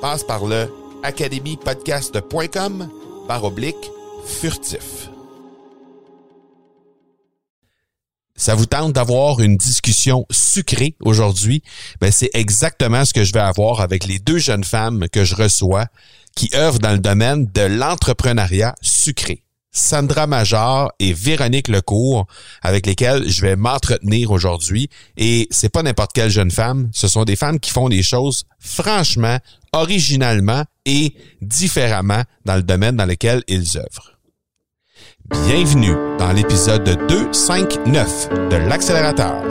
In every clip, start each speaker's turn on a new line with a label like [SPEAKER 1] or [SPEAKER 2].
[SPEAKER 1] Passe par le academypodcast.com par oblique furtif. Ça vous tente d'avoir une discussion sucrée aujourd'hui? Ben, c'est exactement ce que je vais avoir avec les deux jeunes femmes que je reçois qui œuvrent dans le domaine de l'entrepreneuriat sucré. Sandra Major et Véronique Lecourt, avec lesquelles je vais m'entretenir aujourd'hui. Et c'est pas n'importe quelle jeune femme, ce sont des femmes qui font des choses franchement, originalement et différemment dans le domaine dans lequel ils œuvrent. Bienvenue dans l'épisode 259 de l'accélérateur.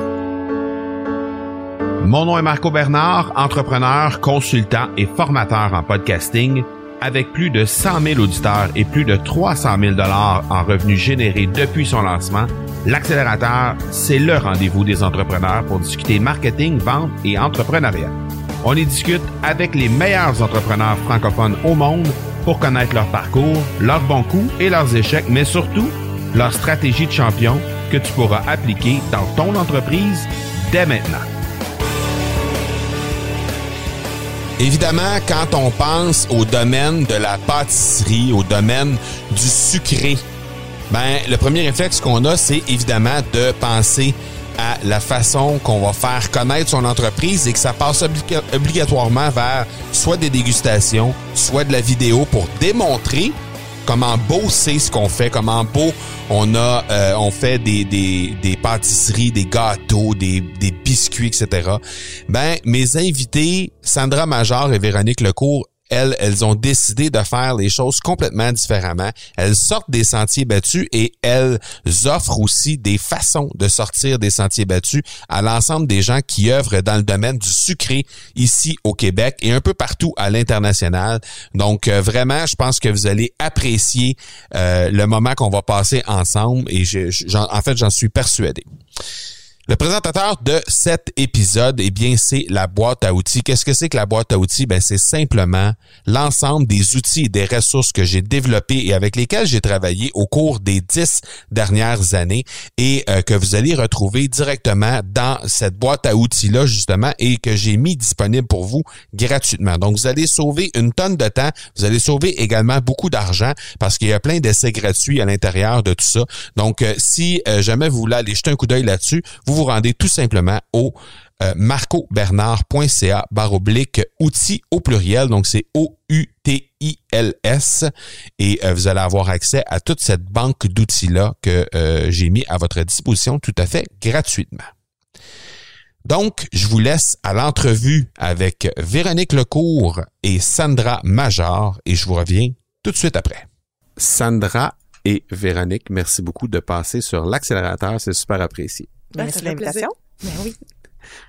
[SPEAKER 1] Mon nom est Marco Bernard, entrepreneur, consultant et formateur en podcasting avec plus de 100 000 auditeurs et plus de 300 000 dollars en revenus générés depuis son lancement, l'accélérateur, c'est le rendez-vous des entrepreneurs pour discuter marketing, vente et entrepreneuriat. On y discute avec les meilleurs entrepreneurs francophones au monde pour connaître leur parcours, leurs bons coups et leurs échecs, mais surtout leur stratégie de champion que tu pourras appliquer dans ton entreprise dès maintenant. Évidemment, quand on pense au domaine de la pâtisserie, au domaine du sucré, ben le premier réflexe qu'on a, c'est évidemment de penser à la façon qu'on va faire connaître son entreprise et que ça passe obligatoirement vers soit des dégustations, soit de la vidéo pour démontrer comment beau c'est ce qu'on fait, comment beau on a, euh, on fait des, des, des pâtisseries, des gâteaux, des, des biscuits, etc. Ben, mes invités, Sandra Major et Véronique Lecourt, elles, elles ont décidé de faire les choses complètement différemment. Elles sortent des sentiers battus et elles offrent aussi des façons de sortir des sentiers battus à l'ensemble des gens qui œuvrent dans le domaine du sucré ici au Québec et un peu partout à l'international. Donc euh, vraiment, je pense que vous allez apprécier euh, le moment qu'on va passer ensemble et je, en fait, j'en suis persuadé. Le présentateur de cet épisode, eh bien, c'est la boîte à outils. Qu'est-ce que c'est que la boîte à outils? Ben, c'est simplement l'ensemble des outils et des ressources que j'ai développés et avec lesquels j'ai travaillé au cours des dix dernières années et euh, que vous allez retrouver directement dans cette boîte à outils-là, justement, et que j'ai mis disponible pour vous gratuitement. Donc, vous allez sauver une tonne de temps. Vous allez sauver également beaucoup d'argent parce qu'il y a plein d'essais gratuits à l'intérieur de tout ça. Donc, euh, si euh, jamais vous voulez aller jeter un coup d'œil là-dessus, vous vous rendez tout simplement au euh, marcobernard.ca barre oblique outils au pluriel. Donc, c'est O-U-T-I-L-S. Et euh, vous allez avoir accès à toute cette banque d'outils-là que euh, j'ai mis à votre disposition tout à fait gratuitement. Donc, je vous laisse à l'entrevue avec Véronique Lecourt et Sandra Major et je vous reviens tout de suite après. Sandra et Véronique, merci beaucoup de passer sur l'accélérateur, c'est super apprécié.
[SPEAKER 2] Merci de l'invitation.
[SPEAKER 3] Ben oui.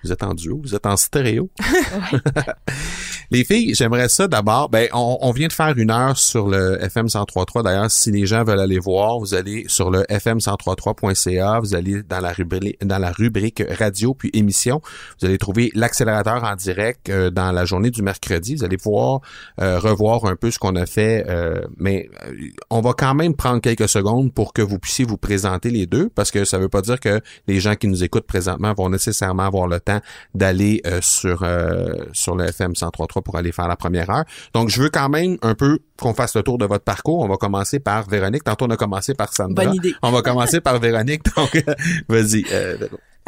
[SPEAKER 1] Vous êtes en duo, vous êtes en stéréo. Les filles, j'aimerais ça d'abord. Ben, on, vient de faire une heure sur le FM 103.3. D'ailleurs, si les gens veulent aller voir, vous allez sur le fm103.3.ca. Vous allez dans la rubrique radio puis émission. Vous allez trouver l'accélérateur en direct euh, dans la journée du mercredi. Vous allez pouvoir euh, revoir un peu ce qu'on a fait. Euh, mais on va quand même prendre quelques secondes pour que vous puissiez vous présenter les deux, parce que ça veut pas dire que les gens qui nous écoutent présentement vont nécessairement avoir le temps d'aller sur sur le FM 103.3 pour aller faire la première heure. Donc, je veux quand même un peu qu'on fasse le tour de votre parcours. On va commencer par Véronique. Tantôt, on a commencé par Sandra.
[SPEAKER 2] Bonne idée.
[SPEAKER 1] On va commencer par Véronique. Donc, vas-y. Euh,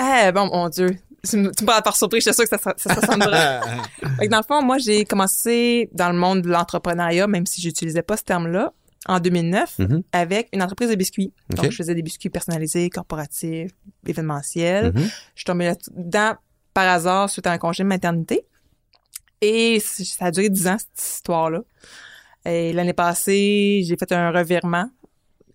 [SPEAKER 2] eh, bon, mon Dieu. Tu me, tu par surprise, je suis sûre que ça, ça, ça Sandra. dans le fond, moi, j'ai commencé dans le monde de l'entrepreneuriat, même si j'utilisais pas ce terme-là, en 2009, mm-hmm. avec une entreprise de biscuits. Donc, je faisais des biscuits personnalisés, corporatifs, événementiels. Mm-hmm. Je suis tombée là-dedans par hasard suite à un congé de maternité. Et ça a duré dix ans, cette histoire-là. Et l'année passée, j'ai fait un revirement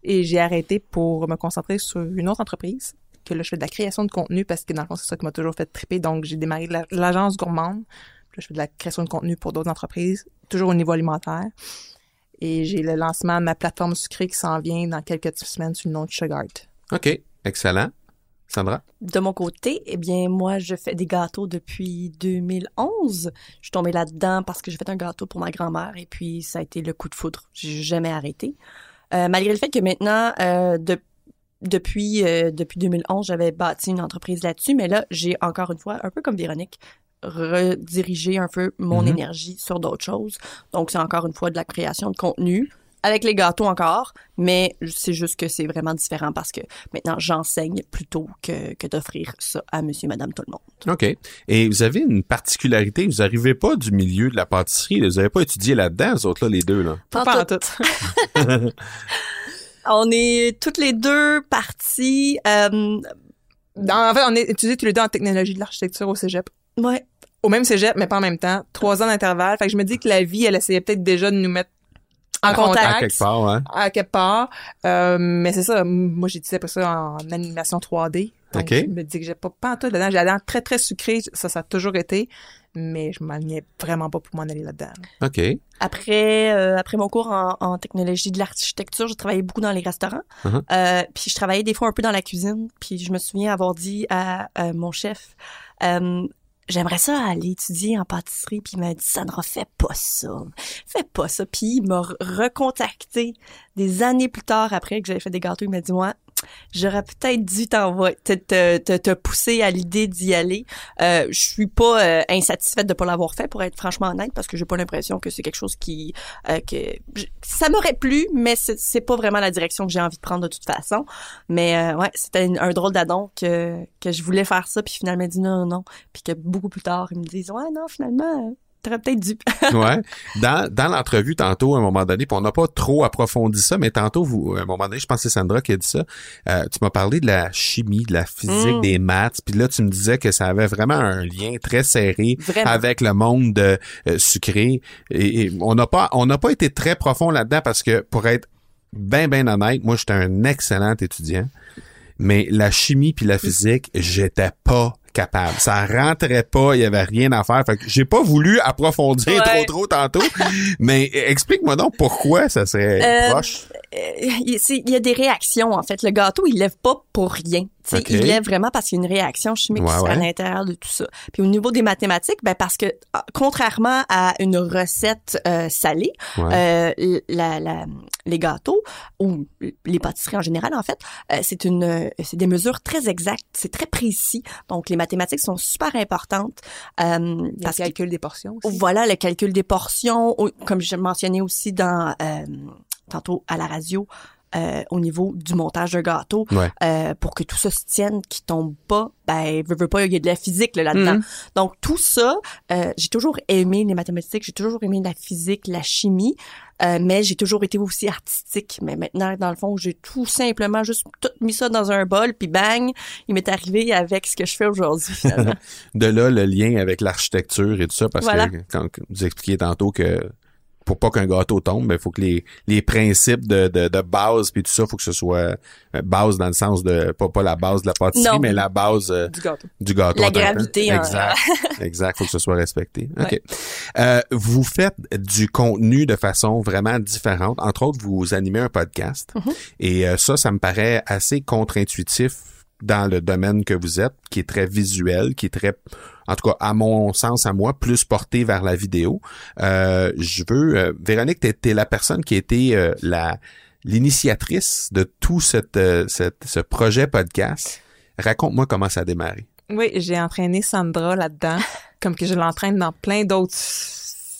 [SPEAKER 2] et j'ai arrêté pour me concentrer sur une autre entreprise que là, je fais de la création de contenu parce que dans le fond, c'est ça qui m'a toujours fait triper. Donc, j'ai démarré l'agence gourmande. Là, je fais de la création de contenu pour d'autres entreprises, toujours au niveau alimentaire. Et j'ai le lancement de ma plateforme sucrée qui s'en vient dans quelques semaines sur le nom de Sugart.
[SPEAKER 1] OK, excellent. Sandra?
[SPEAKER 3] De mon côté, eh bien, moi, je fais des gâteaux depuis 2011. Je suis tombée là-dedans parce que j'ai fait un gâteau pour ma grand-mère et puis ça a été le coup de foudre. J'ai jamais arrêté. Euh, malgré le fait que maintenant, euh, depuis, euh, depuis 2011, j'avais bâti une entreprise là-dessus, mais là, j'ai encore une fois, un peu comme Véronique, redirigé un peu mon mm-hmm. énergie sur d'autres choses. Donc, c'est encore une fois de la création de contenu, avec les gâteaux encore, mais c'est juste que c'est vraiment différent parce que maintenant j'enseigne plutôt que, que d'offrir ça à monsieur, madame, tout le monde.
[SPEAKER 1] OK. Et vous avez une particularité, vous n'arrivez pas du milieu de la pâtisserie, vous n'avez pas étudié là-dedans, vous autres là, les deux, là?
[SPEAKER 2] Pas, pas tout.
[SPEAKER 3] on est toutes les deux parties. Euh,
[SPEAKER 2] en fait, on est étudiés tous les deux en technologie de l'architecture au cégep.
[SPEAKER 3] Ouais.
[SPEAKER 2] Au même cégep, mais pas en même temps. Trois ans d'intervalle. Fait que je me dis que la vie, elle essayait peut-être déjà de nous mettre en contact. À
[SPEAKER 1] quelque part, hein?
[SPEAKER 2] À quelque part. Euh, mais c'est ça. Moi, j'ai dit pas ça en animation 3D. Donc, je me dis que j'ai pas, tout dedans. J'ai la dent très, très sucrée. Ça, ça a toujours été. Mais je m'alignais vraiment pas pour m'en aller là-dedans.
[SPEAKER 1] OK.
[SPEAKER 3] Après, euh, après mon cours en, en technologie de l'architecture, j'ai travaillé beaucoup dans les restaurants. Uh-huh. euh, puis je travaillais des fois un peu dans la cuisine. Puis je me souviens avoir dit à, à mon chef, euh, j'aimerais ça aller étudier en pâtisserie puis il m'a dit Sandra fais pas ça. Fais pas ça. Puis il m'a recontacté des années plus tard après que j'avais fait des gâteaux. Il m'a dit moi j'aurais peut-être dû t'envoyer te, te, te, pousser à l'idée d'y aller. Euh, je suis pas euh, insatisfaite de pas l'avoir fait pour être franchement honnête parce que j'ai pas l'impression que c'est quelque chose qui euh, que ça m'aurait plu mais c'est pas vraiment la direction que j'ai envie de prendre de toute façon. Mais euh, ouais c'était un drôle d'adon que que je voulais faire ça puis finalement dit non non non puis que beaucoup plus tard, ils me disent Ouais, non, finalement, t'aurais peut-être dû.
[SPEAKER 1] ouais. Dans, dans l'entrevue, tantôt, à un moment donné, puis on n'a pas trop approfondi ça, mais tantôt, vous, à un moment donné, je pense que c'est Sandra qui a dit ça. Euh, tu m'as parlé de la chimie, de la physique, mm. des maths, puis là, tu me disais que ça avait vraiment un lien très serré avec le monde de, euh, sucré. Et, on n'a pas, on n'a pas été très profond là-dedans parce que pour être bien, bien honnête, moi, j'étais un excellent étudiant mais la chimie puis la physique, j'étais pas capable. Ça rentrait pas, il y avait rien à faire. Fait que j'ai pas voulu approfondir trop trop tantôt. mais explique-moi donc pourquoi ça serait euh, proche.
[SPEAKER 3] Euh, il y a des réactions en fait. Le gâteau, il lève pas pour rien. Il lève vraiment parce qu'il y a une réaction chimique à l'intérieur de tout ça. Puis au niveau des mathématiques, ben parce que ah, contrairement à une recette euh, salée, euh, la, la, les gâteaux ou les pâtisseries en général en fait, euh, c'est une c'est des mesures très exactes, c'est très précis. Donc les mathématiques sont super importantes.
[SPEAKER 2] Euh, le calcul des portions. Aussi.
[SPEAKER 3] Voilà le calcul des portions, comme je mentionnais aussi dans tantôt à la radio euh, au niveau du montage de gâteau euh, pour que tout ça se tienne, qui tombe pas. Ben, veux, veux pas, il y a de la physique là-dedans. Mhm. Donc tout ça, euh, j'ai toujours aimé les mathématiques, j'ai toujours aimé la physique, la chimie, mais j'ai toujours été aussi artistique. Mais maintenant, dans le fond, j'ai tout simplement juste tout mis ça dans un bol, puis bang, il m'est arrivé avec ce que je fais aujourd'hui.
[SPEAKER 1] de là le lien avec l'architecture et tout ça, parce que quand vous expliquiez tantôt que pour pas qu'un gâteau tombe, mais il faut que les, les principes de, de, de base puis tout ça, faut que ce soit euh, base dans le sens de pas pas la base de la pâtisserie,
[SPEAKER 3] Non.
[SPEAKER 1] mais la base euh,
[SPEAKER 2] Du gâteau.
[SPEAKER 1] du gâteau.
[SPEAKER 3] La gravité, hein.
[SPEAKER 1] Exact. exact. Faut que ce soit respecté. OK.
[SPEAKER 3] Ouais.
[SPEAKER 1] Euh, vous faites du contenu de façon vraiment différente. Entre autres, vous animez un podcast.
[SPEAKER 3] Mhm.
[SPEAKER 1] Et euh, ça, ça me paraît assez contre-intuitif dans le domaine que vous êtes, qui est très visuel, qui est très, en tout cas, à mon sens, à moi, plus porté vers la vidéo. Euh, je veux, euh, Véronique, t'es, t'es la personne qui a été euh, la l'initiatrice de tout euh, cette- ce projet podcast. Raconte-moi comment ça a démarré.
[SPEAKER 2] Oui, j'ai entraîné Sandra là-dedans, comme que je l'entraîne dans plein d'autres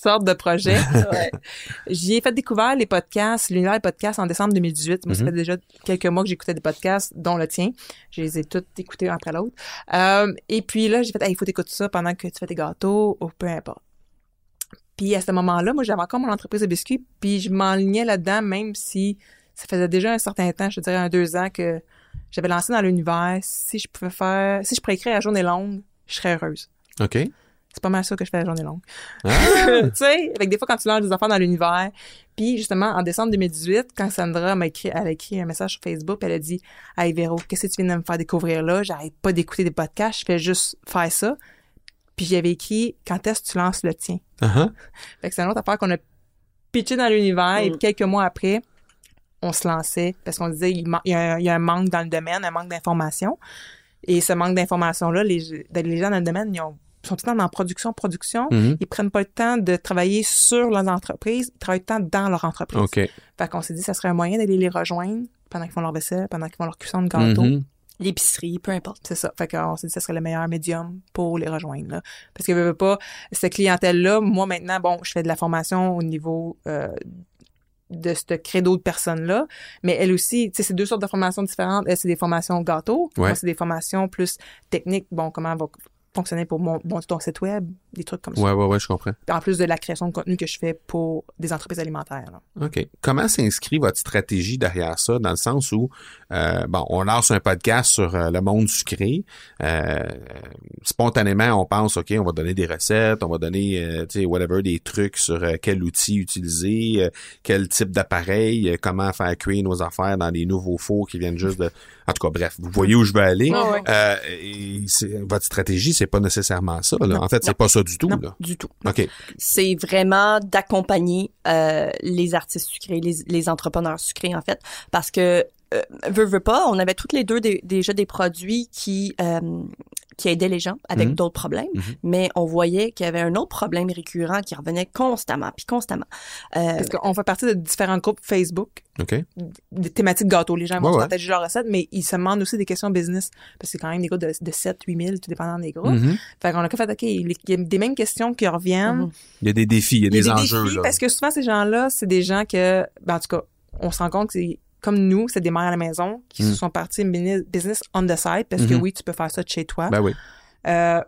[SPEAKER 2] sortes de projets.
[SPEAKER 3] Ouais.
[SPEAKER 2] J'y ai fait découvrir les podcasts, l'univers des podcasts en décembre 2018. Moi, ça
[SPEAKER 1] Mhm.
[SPEAKER 2] fait déjà quelques mois que j'écoutais des podcasts, dont le tien. Je les ai tous écoutés un après l'autre. Euh, et puis là, j'ai fait, hey, il faut t'écouter ça pendant que tu fais tes gâteaux ou peu importe. Puis à ce moment-là, moi, j'avais encore mon entreprise de biscuits, puis je m'enlignais là-dedans, même si ça faisait déjà un certain temps, je te dirais un deux ans, que j'avais lancé dans l'univers. Si je pouvais faire, si je pourrais écrire à journée longue, je serais heureuse.
[SPEAKER 1] OK.
[SPEAKER 2] C'est pas mal ça que je fais à journée longue.
[SPEAKER 1] Ah!
[SPEAKER 2] tu sais, avec des fois quand tu lances des affaires dans l'univers. Puis justement, en décembre 2018, quand Sandra m'a écrit, elle a écrit un message sur Facebook, elle a dit Hey Véro, qu'est-ce que tu viens de me faire découvrir là? J'arrête pas d'écouter des podcasts, je fais juste faire ça. Puis j'avais écrit Quand est-ce que tu lances le tien?
[SPEAKER 1] Uh-huh.
[SPEAKER 2] Fait que c'est une autre affaire qu'on a pitché dans l'univers et
[SPEAKER 3] Mm.
[SPEAKER 2] quelques mois après, on se lançait parce qu'on disait il, man- il y, a un, il y a un manque dans le domaine, un manque d'information. Et ce manque d'information-là, les, les gens dans le domaine, ils ont, sont tout le temps dans production, production.
[SPEAKER 1] Mhm.
[SPEAKER 2] Ils prennent pas le temps de travailler sur leurs entreprises, ils travaillent tout le temps dans leur entreprise.
[SPEAKER 1] OK.
[SPEAKER 2] Fait qu'on s'est dit, ça serait un moyen d'aller les rejoindre pendant qu'ils font leur vaisselle, pendant qu'ils font leur cuisson de gâteau.
[SPEAKER 1] Mhm.
[SPEAKER 3] L'épicerie, peu importe.
[SPEAKER 2] C'est ça. Fait qu'on s'est dit, ça serait le meilleur médium pour les rejoindre. Là. Parce que, veux, veux pas, cette clientèle-là, moi, maintenant, bon, je fais de la formation au niveau euh, de ce credo de personnes-là, mais elle aussi, tu sais, c'est deux sortes de formations différentes. Elle, c'est des formations gâteau.
[SPEAKER 1] Ouais.
[SPEAKER 2] Moi, c'est des formations plus techniques. Bon, comment va fonctionner pour mon, ton site web, des trucs comme ça.
[SPEAKER 1] Ouais, ouais, ouais, je comprends.
[SPEAKER 2] En plus de la création de contenu que je fais pour des entreprises alimentaires. là.
[SPEAKER 1] OK. Comment s'inscrit votre stratégie derrière ça, dans le sens où, euh, bon, on lance un podcast sur euh, le monde sucré. Euh, spontanément, on pense, OK, on va donner des recettes, on va donner, tu sais, whatever, des trucs sur quel outil utiliser, quel type d'appareil, comment faire cuire nos affaires dans des nouveaux fours qui viennent juste de... En tout cas, bref, vous voyez où je veux aller.
[SPEAKER 2] Ouais.
[SPEAKER 1] Euh, et votre stratégie, c'est pas nécessairement ça. Là.
[SPEAKER 2] Non,
[SPEAKER 1] en fait, c'est pas ça du tout.
[SPEAKER 2] Non.
[SPEAKER 1] Là.
[SPEAKER 3] Du tout.
[SPEAKER 1] OK.
[SPEAKER 3] c'est vraiment d'accompagner euh, les artistes sucrés, les, les entrepreneurs sucrés en fait, parce que euh, veux, veux pas, on avait toutes les deux des- déjà des produits qui euh, qui aidaient les gens avec
[SPEAKER 1] Mhm.
[SPEAKER 3] d'autres problèmes,
[SPEAKER 1] Mhm.
[SPEAKER 3] mais on voyait qu'il y avait un autre problème récurrent qui revenait constamment, puis constamment. Euh,
[SPEAKER 2] Parce qu'on fait partie de différents groupes Facebook,
[SPEAKER 1] OK.
[SPEAKER 2] des thématiques gâteaux. Les gens vont
[SPEAKER 1] Ouais,
[SPEAKER 2] se
[SPEAKER 1] ouais.
[SPEAKER 2] partager leurs recettes, mais ils se demandent aussi des questions business. Parce que c'est quand même des groupes de, de 7, 8 000, tout dépendant des groupes.
[SPEAKER 1] Mhm.
[SPEAKER 2] Fait qu'on a fait, OK, il y a des mêmes questions qui reviennent.
[SPEAKER 3] Mhm.
[SPEAKER 1] Il y a des défis, il y a
[SPEAKER 2] Il y a
[SPEAKER 1] des,
[SPEAKER 2] des
[SPEAKER 1] enjeux.
[SPEAKER 2] défis
[SPEAKER 1] là.
[SPEAKER 2] parce que souvent, ces gens-là, c'est des gens que, ben, en tout cas, on se rend compte que c'est comme nous, c'est des mères à la maison qui
[SPEAKER 1] Mm.
[SPEAKER 2] se sont partis business on the side parce que
[SPEAKER 1] Mhm.
[SPEAKER 2] oui, tu peux faire ça de chez toi.
[SPEAKER 1] Ben oui.
[SPEAKER 2] Euh,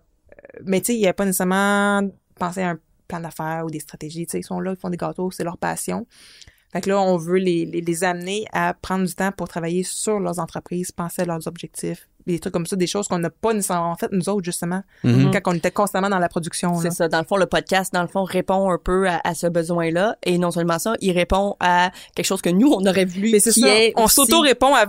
[SPEAKER 2] mais tu sais, il n'y a pas nécessairement pensé à un plan d'affaires ou des stratégies. Tu sais, ils sont là, ils font des gâteaux, c'est leur passion. Fait que là, on veut les, les, les, amener à prendre du temps pour travailler sur leurs entreprises, penser à leurs objectifs, des trucs comme ça, des choses qu'on n'a pas en fait, nous autres, justement,
[SPEAKER 1] mm-hmm.
[SPEAKER 2] quand on était constamment dans la production.
[SPEAKER 3] C'est ça. Dans le fond, le podcast, dans le fond, répond un peu à, ce besoin-là. Et non seulement ça, il répond à quelque chose que nous, on aurait voulu.
[SPEAKER 2] Mais c'est ça. On s'auto-répond à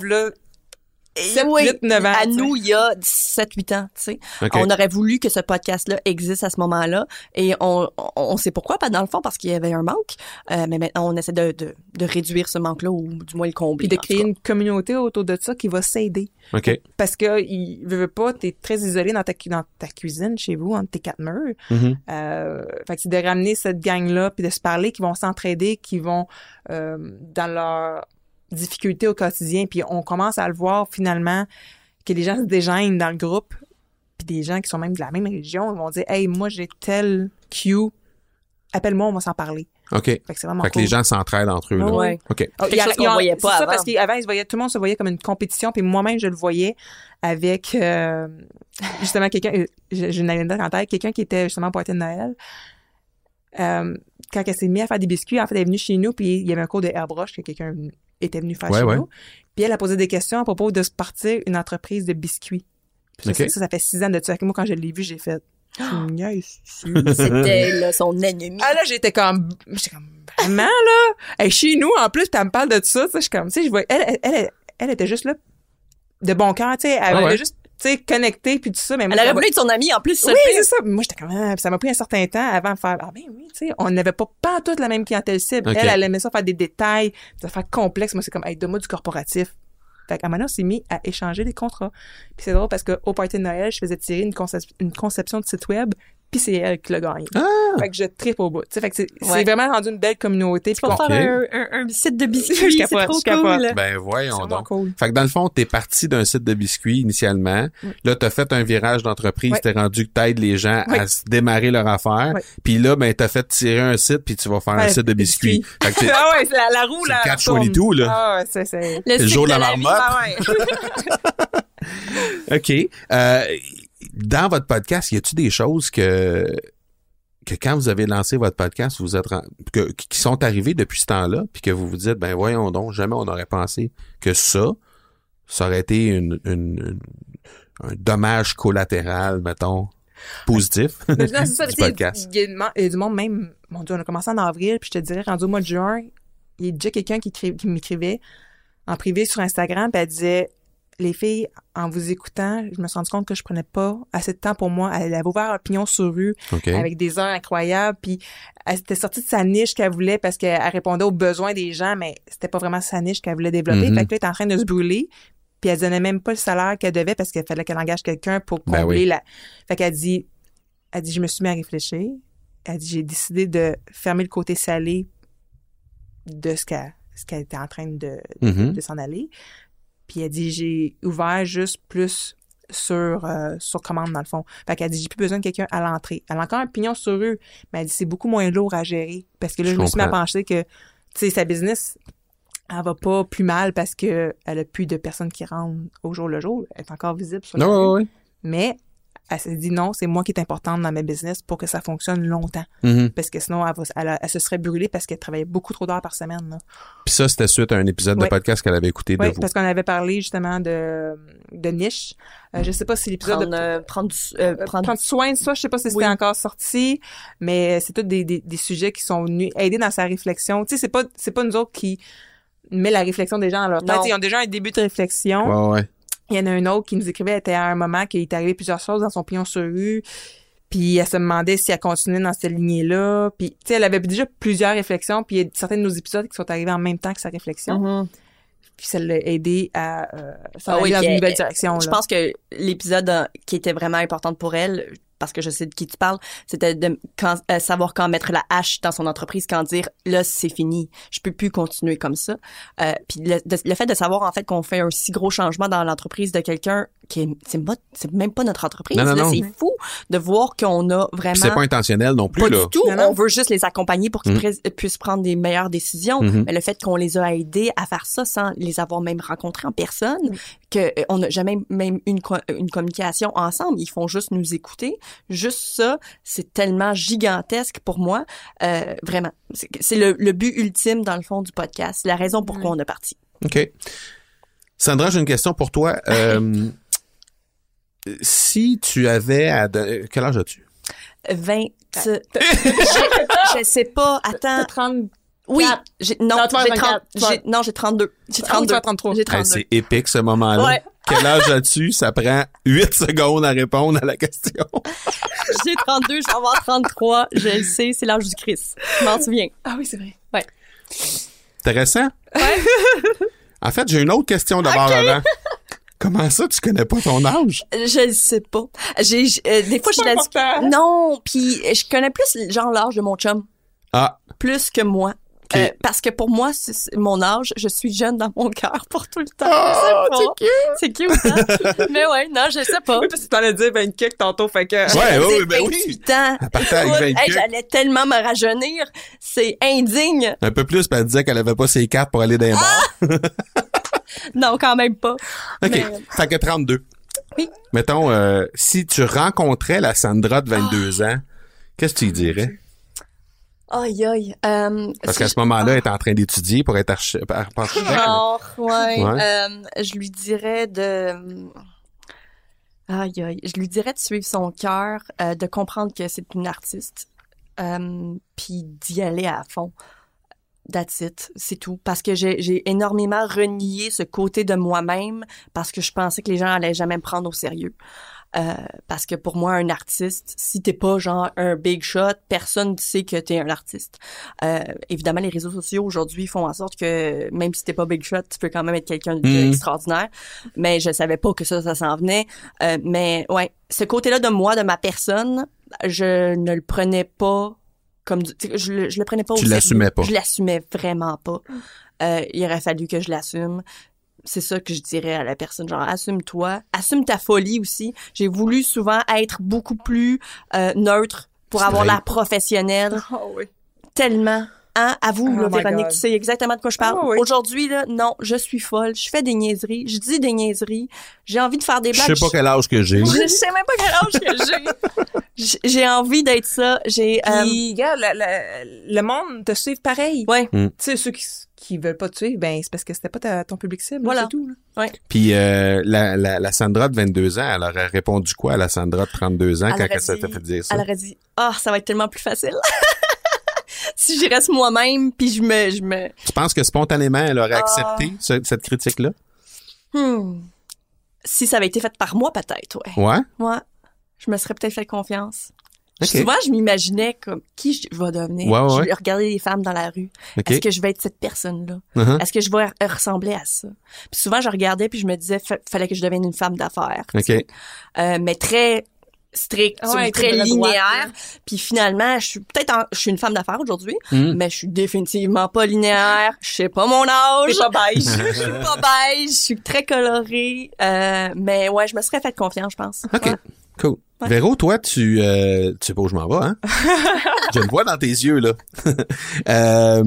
[SPEAKER 2] 8,
[SPEAKER 3] oui,
[SPEAKER 2] 9 ans.
[SPEAKER 3] À nous, il y a 17, 8 ans, tu sais.
[SPEAKER 1] Okay.
[SPEAKER 3] On aurait voulu que ce podcast-là existe à ce moment-là. Et on, on, sait pourquoi, pas dans le fond, parce qu'il y avait un manque. Euh, mais maintenant, on essaie de, de, de réduire ce manque-là ou du moins le combler.
[SPEAKER 2] Et de créer une communauté autour de ça qui va s'aider.
[SPEAKER 1] OK.
[SPEAKER 2] Parce que, il veut pas, t'es très isolé dans ta, dans ta cuisine chez vous, entre tes quatre murs.
[SPEAKER 1] Mm -hmm.
[SPEAKER 2] euh, fait que c'est de ramener cette gang-là puis de se parler, qui vont s'entraider, qui vont, euh, dans leur difficultés au quotidien, puis on commence à le voir finalement que les gens se dégênent dans le groupe, puis des gens qui sont même de la même région, ils vont dire « Hey, moi j'ai tel Q, appelle-moi, on va s'en parler.
[SPEAKER 1] OK. »
[SPEAKER 2] Fait que c'est vraiment
[SPEAKER 1] Fait que
[SPEAKER 2] cool.
[SPEAKER 1] les gens s'entraident entre eux. là.
[SPEAKER 3] Ouais.
[SPEAKER 1] OK.
[SPEAKER 2] Oh,
[SPEAKER 3] Quelque chose qu'on voyait pas
[SPEAKER 2] c'est ça,
[SPEAKER 3] avant.
[SPEAKER 2] parce qu'avant, ils se voyaient, tout le monde se voyait comme une compétition, puis moi-même, je le voyais avec, euh, justement, quelqu'un, euh, j'ai j'ai une anecdote en tête, quelqu'un qui était justement pointé de Noël, euh, quand elle s'est mise à faire des biscuits, en fait, elle est venue chez nous, puis il y avait un cours de airbrush que quelqu'un était venu faire
[SPEAKER 1] Ouais,
[SPEAKER 2] chez
[SPEAKER 1] ouais.
[SPEAKER 2] nous, puis elle a posé des questions à propos de se partir une entreprise de biscuits. Puis ça,
[SPEAKER 1] Ok.
[SPEAKER 2] ça, ça fait six ans de ça. Moi, quand je l'ai vu, j'ai fait, niaises.
[SPEAKER 3] C'était là, son ennemi.
[SPEAKER 2] Ah là, j'étais comme, j'étais comme, vraiment, là? Elle est chez nous, en plus, puis elle me parle de ça, je suis comme, tu sais, je vois, elle, elle, elle, elle était juste là, de bon cœur, tu sais, elle
[SPEAKER 1] Ah ouais.
[SPEAKER 2] voulait juste, tu sais, connecter, puis tout ça, mais moi,
[SPEAKER 3] Elle aurait
[SPEAKER 2] ça
[SPEAKER 3] voulu être son amie en plus.
[SPEAKER 2] Oui,
[SPEAKER 3] c'est
[SPEAKER 2] ça. Moi, j'étais comme, ah, puis ça m'a pris un certain temps avant de faire, ah ben oui, tu sais, on n'avait pas pas toute la même clientèle cible. Elle, elle aimait ça faire des détails, des affaires complexes. Moi, c'est comme, hey, donne-moi du corporatif. Fait on s'est mis à échanger les contrats. Puis c'est drôle parce qu'au party de Noël, je faisais tirer une, concep- une conception de site web, puis c'est elle qui l'a gagné.
[SPEAKER 1] Ah!
[SPEAKER 2] Fait que je tripe au bout. Tu sais, fait que c'est
[SPEAKER 3] Ouais.
[SPEAKER 2] vraiment rendu une belle communauté.
[SPEAKER 3] Pour
[SPEAKER 2] qu'on-
[SPEAKER 3] faire un, un, un site de biscuits, c'est trop cool.
[SPEAKER 1] Ben voyons donc.
[SPEAKER 2] cool.
[SPEAKER 1] Fait que dans le fond, t'es parti d'un site de biscuits initialement. Là, t'as fait un virage d'entreprise,
[SPEAKER 2] Ouais.
[SPEAKER 1] t'es rendu que t'aides les gens à démarrer leur affaire. Puis là, ben t'as fait tirer un site, puis tu vas faire un site de biscuits. Fait que t'es-
[SPEAKER 2] ah ouais, c'est la, la roue,
[SPEAKER 1] C'est
[SPEAKER 2] là.
[SPEAKER 1] le catch 22, là.
[SPEAKER 2] Ah ouais, c'est, c'est...
[SPEAKER 1] le jour de la marmotte.
[SPEAKER 2] Ah ouais.
[SPEAKER 1] OK. Euh, dans votre podcast, y a-tu des choses que que quand vous avez lancé votre podcast, vous êtes que, qui sont arrivées depuis ce temps-là, puis que vous vous dites ben voyons donc, jamais on aurait pensé que ça, ça aurait été une, une- une- un dommage collatéral, mettons, positif
[SPEAKER 2] non, c'est ça,
[SPEAKER 1] du podcast?
[SPEAKER 2] Il y, a du monde- même, mon Dieu, on a commencé en avril, puis je te dirais, rendu au mois de juin, il y a déjà quelqu'un qui, qui m'écrivait en privé sur Instagram, puis elle disait, les filles, en vous écoutant, je me suis rendu compte que je prenais pas assez de temps pour moi. Elle avait ouvert un pignon sur rue avec des heures incroyables, puis elle était sortie de sa niche qu'elle voulait parce qu'elle répondait aux besoins des gens, mais c'était pas vraiment sa niche qu'elle voulait développer.
[SPEAKER 1] Mhm.
[SPEAKER 2] Fait que là, elle était en train de se brûler, puis elle donnait même pas le salaire qu'elle devait parce qu'il fallait qu'elle engage quelqu'un pour
[SPEAKER 1] Ben
[SPEAKER 2] combler
[SPEAKER 1] oui.
[SPEAKER 2] la... Fait qu'elle dit, elle dit, je me suis mis à réfléchir. Elle dit, j'ai décidé de fermer le côté salé de ce qu'elle ce qu'elle était en train de,
[SPEAKER 1] Mhm.
[SPEAKER 2] de s'en aller. Puis elle dit, j'ai ouvert juste plus sur euh, sur commande dans le fond. Fait qu'elle dit, j'ai plus besoin de quelqu'un à l'entrée. Elle a encore un pignon sur eux, mais elle dit, c'est beaucoup moins lourd à gérer. Parce que là,
[SPEAKER 1] Je
[SPEAKER 2] je, me suis mis à penser que, tu sais, sa business, elle va pas plus mal parce que elle a plus de personnes qui rentrent au jour le jour. Elle est encore visible sur.
[SPEAKER 1] Non, ouais, ouais.
[SPEAKER 2] Mais elle s'est dit non, c'est moi qui est importante dans ma business pour que ça fonctionne longtemps.
[SPEAKER 1] Mhm.
[SPEAKER 2] Parce que sinon, elle, va- elle a- elle se serait brûlée parce qu'elle travaillait beaucoup trop d'heures par semaine. Là.
[SPEAKER 1] Puis ça, c'était suite à un épisode de podcast qu'elle avait écouté de
[SPEAKER 2] Oui,
[SPEAKER 1] vous.
[SPEAKER 2] parce qu'on avait parlé justement de, de niche. Euh, je sais pas si l'épisode
[SPEAKER 3] Prendre,
[SPEAKER 2] de
[SPEAKER 3] euh, prendre, euh,
[SPEAKER 2] euh,
[SPEAKER 3] prendre,
[SPEAKER 2] prendre soin de ça, je sais pas si c'était
[SPEAKER 3] Oui.
[SPEAKER 2] encore sorti, mais c'est tous des, des, des sujets qui sont venus aider dans sa réflexion. Tu sais, c'est pas c'est pas nous autres qui met la réflexion des gens dans leur tête.
[SPEAKER 3] Non.
[SPEAKER 2] Ils ont déjà un début de réflexion.
[SPEAKER 1] Ouais, ouais.
[SPEAKER 2] Il y en a un autre qui nous écrivait, elle était à un moment qu'il est arrivé plusieurs choses dans son pignon sur rue. Puis elle se demandait si elle continuait dans cette lignée-là. Puis, tu sais, elle avait déjà plusieurs réflexions. Puis il y a certains de nos épisodes qui sont arrivés en même temps que sa réflexion.
[SPEAKER 3] Mhm.
[SPEAKER 2] Puis ça l'a aidé à euh, s'en
[SPEAKER 3] Ah
[SPEAKER 2] aller
[SPEAKER 3] oui,
[SPEAKER 2] dans une nouvelle
[SPEAKER 3] elle-
[SPEAKER 2] direction.
[SPEAKER 3] Je
[SPEAKER 2] là.
[SPEAKER 3] pense que l'épisode euh, qui était vraiment important pour elle, parce que je sais de qui tu parles, c'était de quand, euh, savoir quand mettre la hache dans son entreprise, quand dire là c'est fini, je peux plus continuer comme ça. Euh, puis le, de- le fait de savoir en fait qu'on fait un si gros changement dans l'entreprise de quelqu'un qui est c'est c'est même pas notre entreprise,
[SPEAKER 1] Non, non,
[SPEAKER 3] là,
[SPEAKER 1] non.
[SPEAKER 3] c'est fou de voir qu'on a vraiment
[SPEAKER 1] c'est pas intentionnel non plus,
[SPEAKER 3] pas
[SPEAKER 1] là.
[SPEAKER 3] du tout.
[SPEAKER 2] Non, non.
[SPEAKER 3] On veut juste les accompagner pour qu'ils
[SPEAKER 1] Mhm.
[SPEAKER 3] pres- puissent prendre des meilleures décisions.
[SPEAKER 1] Mhm.
[SPEAKER 3] Mais le fait qu'on les a aidés à faire ça sans les avoir même rencontrés en personne, que euh, on n'a jamais même une, une communication ensemble, ils font juste nous écouter. Juste ça, c'est tellement gigantesque pour moi. Euh, vraiment, c'est le, le but ultime dans le fond du podcast, la raison pour
[SPEAKER 2] Ouais.
[SPEAKER 3] quoi on a parti.
[SPEAKER 1] OK. Sandra, j'ai une question pour toi. Euh, si tu avais à... Quel âge as-tu?
[SPEAKER 3] 20 je, je sais pas, attends.
[SPEAKER 2] T'as 30...
[SPEAKER 3] Oui, j'ai
[SPEAKER 2] non,
[SPEAKER 3] j'ai
[SPEAKER 2] 24,
[SPEAKER 3] 30
[SPEAKER 2] tu vas-
[SPEAKER 3] j'ai- non, j'ai 32. J'ai
[SPEAKER 2] Ah, tu
[SPEAKER 3] 32.
[SPEAKER 2] vas 33.
[SPEAKER 3] J'ai
[SPEAKER 1] Hey,
[SPEAKER 3] 32.
[SPEAKER 1] c'est épique ce moment-là.
[SPEAKER 3] Ouais.
[SPEAKER 1] Quel âge as-tu? Ça prend 8 secondes à répondre à la question.
[SPEAKER 3] J'ai 32, je vais avoir 33. Je le sais, c'est l'âge du Christ. Je m'en souviens.
[SPEAKER 2] Ah oui, c'est vrai.
[SPEAKER 1] Intéressant? en fait, j'ai une autre question d'abord avant. Comment ça, tu connais pas ton âge?
[SPEAKER 3] Je le sais pas. J'ai, j'- euh, des fois, j'ai
[SPEAKER 2] pas
[SPEAKER 3] la. Non, puis je connais plus, genre, l'âge de mon chum.
[SPEAKER 1] Ah,
[SPEAKER 3] Plus que moi. Euh, parce que pour moi, c'est c'est mon âge, je suis jeune dans mon cœur pour tout le temps.
[SPEAKER 1] Oh,
[SPEAKER 3] je sais pas. C'est cute, hein? Mais ouais, non, je sais pas.
[SPEAKER 2] Oui, parce que tu allais dire 20 kicks tantôt, fait que...
[SPEAKER 1] Ouais, ouais, ben oui.
[SPEAKER 3] 28 ans.
[SPEAKER 1] Elle partait avec
[SPEAKER 3] Écoute,
[SPEAKER 1] 20
[SPEAKER 3] hey. J'allais tellement me rajeunir. C'est indigne.
[SPEAKER 1] un peu plus, puis elle disait qu'elle avait pas ses cartes pour aller dans les bars.
[SPEAKER 3] Non, quand même pas.
[SPEAKER 1] OK.
[SPEAKER 3] Mais-
[SPEAKER 1] Fait que 32.
[SPEAKER 3] Oui.
[SPEAKER 1] Mettons, euh, si tu rencontrais la Sandra de 22 ans, qu'est-ce que tu lui dirais?
[SPEAKER 3] Aïe, aïe. Euh,
[SPEAKER 1] Parce qu'à ce moment-là, elle est en train d'étudier pour être archi- ar- architecte.
[SPEAKER 3] Genre, ouais.
[SPEAKER 1] Ouais.
[SPEAKER 3] Euh, je lui dirais de... Aïe, aïe. Je lui dirais de suivre son cœur, euh, de comprendre que c'est une artiste, euh, puis d'y aller à fond. That's it, c'est tout. Parce que j'ai j'ai énormément renié ce côté de moi-même parce que je pensais que les gens allaient jamais me prendre au sérieux. Euh, parce que pour moi, un artiste, si t'es pas genre un big shot, personne ne sait que t'es un artiste. Euh, évidemment, les réseaux sociaux aujourd'hui font en sorte que même si t'es pas big shot, tu peux quand même être quelqu'un d'extraordinaire. Mais je savais pas que ça, ça s'en venait. Euh, mais ouais, ce côté-là de moi, de ma personne, je ne le prenais pas comme du- je, le- je le prenais pas
[SPEAKER 1] Tu l'assumais pas.
[SPEAKER 3] Je l'assumais vraiment pas. Euh, il aurait fallu que je l'assume. C'est ça que je dirais à la personne, genre assume-toi, assume ta folie aussi. J'ai voulu souvent être beaucoup plus euh, neutre pour avoir l'air professionnelle,
[SPEAKER 2] Oh oui.
[SPEAKER 3] tellement. Hein, à vous,
[SPEAKER 2] Oh
[SPEAKER 3] là, Véronique,
[SPEAKER 2] God.
[SPEAKER 3] tu sais exactement de quoi je parle.
[SPEAKER 2] Oh oui.
[SPEAKER 3] Aujourd'hui, là, non, je suis folle, je fais des niaiseries, je dis des niaiseries, j'ai envie de faire des
[SPEAKER 1] Je
[SPEAKER 3] blagues.
[SPEAKER 1] sais pas quel âge que j'ai.
[SPEAKER 3] Je sais même pas quel âge que j'ai. J'ai envie d'être ça. J'ai. euh,
[SPEAKER 2] Puis, regarde, la- la- le monde te suit pareil.
[SPEAKER 3] ouais.
[SPEAKER 2] Tu sais, ceux qui, qui veulent pas te suivre, ben, c'est parce que c'était pas ta- ton public cible.
[SPEAKER 3] Voilà.
[SPEAKER 2] C'est tout, là.
[SPEAKER 1] Puis euh, la, la, la Sandra de 22 ans, elle aurait répondu quoi à la Sandra de 32 ans
[SPEAKER 3] Elle
[SPEAKER 1] quand elle s'était fait dire ça?
[SPEAKER 3] Elle aurait dit Ah, ça va être tellement plus facile. si j'y reste moi-même, puis je me, je me.
[SPEAKER 1] Tu penses que spontanément, elle aurait
[SPEAKER 3] Ah.
[SPEAKER 1] accepté ce- cette critique-là?
[SPEAKER 3] Hmm. Si ça avait été fait par moi, peut-être, ouais.
[SPEAKER 1] Ouais?
[SPEAKER 3] Ouais. Je me serais peut-être fait confiance. Souvent, je m'imaginais comme qui je vais devenir.
[SPEAKER 1] Ouais, ouais, ouais.
[SPEAKER 3] Je regardais les femmes dans la rue.
[SPEAKER 1] OK.
[SPEAKER 3] Est-ce que je vais être cette personne-là?
[SPEAKER 1] Uh-huh.
[SPEAKER 3] Est-ce que je vais ressembler à ça? Puis souvent, je regardais puis je me disais, fa- fallait que je devienne une femme d'affaires. tu
[SPEAKER 1] OK.
[SPEAKER 3] sais. Euh, mais très strict,
[SPEAKER 2] Ah ouais,
[SPEAKER 3] très
[SPEAKER 2] droite,
[SPEAKER 3] linéaire.
[SPEAKER 2] là.
[SPEAKER 3] Puis finalement, je suis peut-être en- je suis une femme d'affaires aujourd'hui,
[SPEAKER 1] Mm.
[SPEAKER 3] mais je suis définitivement pas linéaire. Je sais pas mon âge.
[SPEAKER 2] Pas beige.
[SPEAKER 3] Je suis pas beige. Je suis très colorée. Euh, mais ouais, je me serais fait confiance, je pense.
[SPEAKER 1] OK.
[SPEAKER 3] Ouais.
[SPEAKER 1] Cool.
[SPEAKER 3] Ouais.
[SPEAKER 1] Véro, toi, tu, euh, tu sais pas où je m'en vais, hein? je le vois dans tes yeux, là. euh,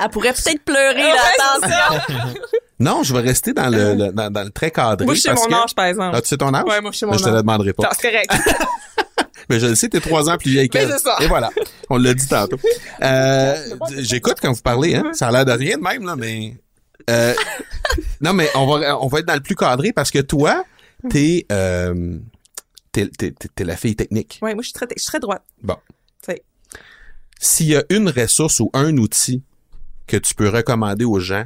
[SPEAKER 3] Elle pourrait peut-être pleurer, là, attention.
[SPEAKER 1] non, je vais rester dans le, le- dans, dans le très cadré.
[SPEAKER 2] Moi, je sais
[SPEAKER 1] parce
[SPEAKER 2] mon
[SPEAKER 1] que-
[SPEAKER 2] âge, par exemple.
[SPEAKER 1] Ah, tu sais ton âge?
[SPEAKER 2] Ouais, moi, je sais mon
[SPEAKER 1] Ben, je te le
[SPEAKER 2] âge.
[SPEAKER 1] demanderai pas.
[SPEAKER 2] C'est correct.
[SPEAKER 1] Mais je le sais, t'es trois ans plus vieille qu'elle.
[SPEAKER 2] Mais c'est ça.
[SPEAKER 1] Et voilà. On l'a dit tantôt. Euh, J'écoute quand vous parlez, hein. Ça a l'air de rien de même, là, mais... Euh, non, mais on va, on va être dans le plus cadré parce que toi, t'es... Euh, t'es, t'es, t'es- t'es la fille technique.
[SPEAKER 2] ouais, moi, je suis très, je suis très droite.
[SPEAKER 1] Bon.
[SPEAKER 2] Tu sais.
[SPEAKER 1] S'il y a une ressource ou un outil que tu peux recommander aux gens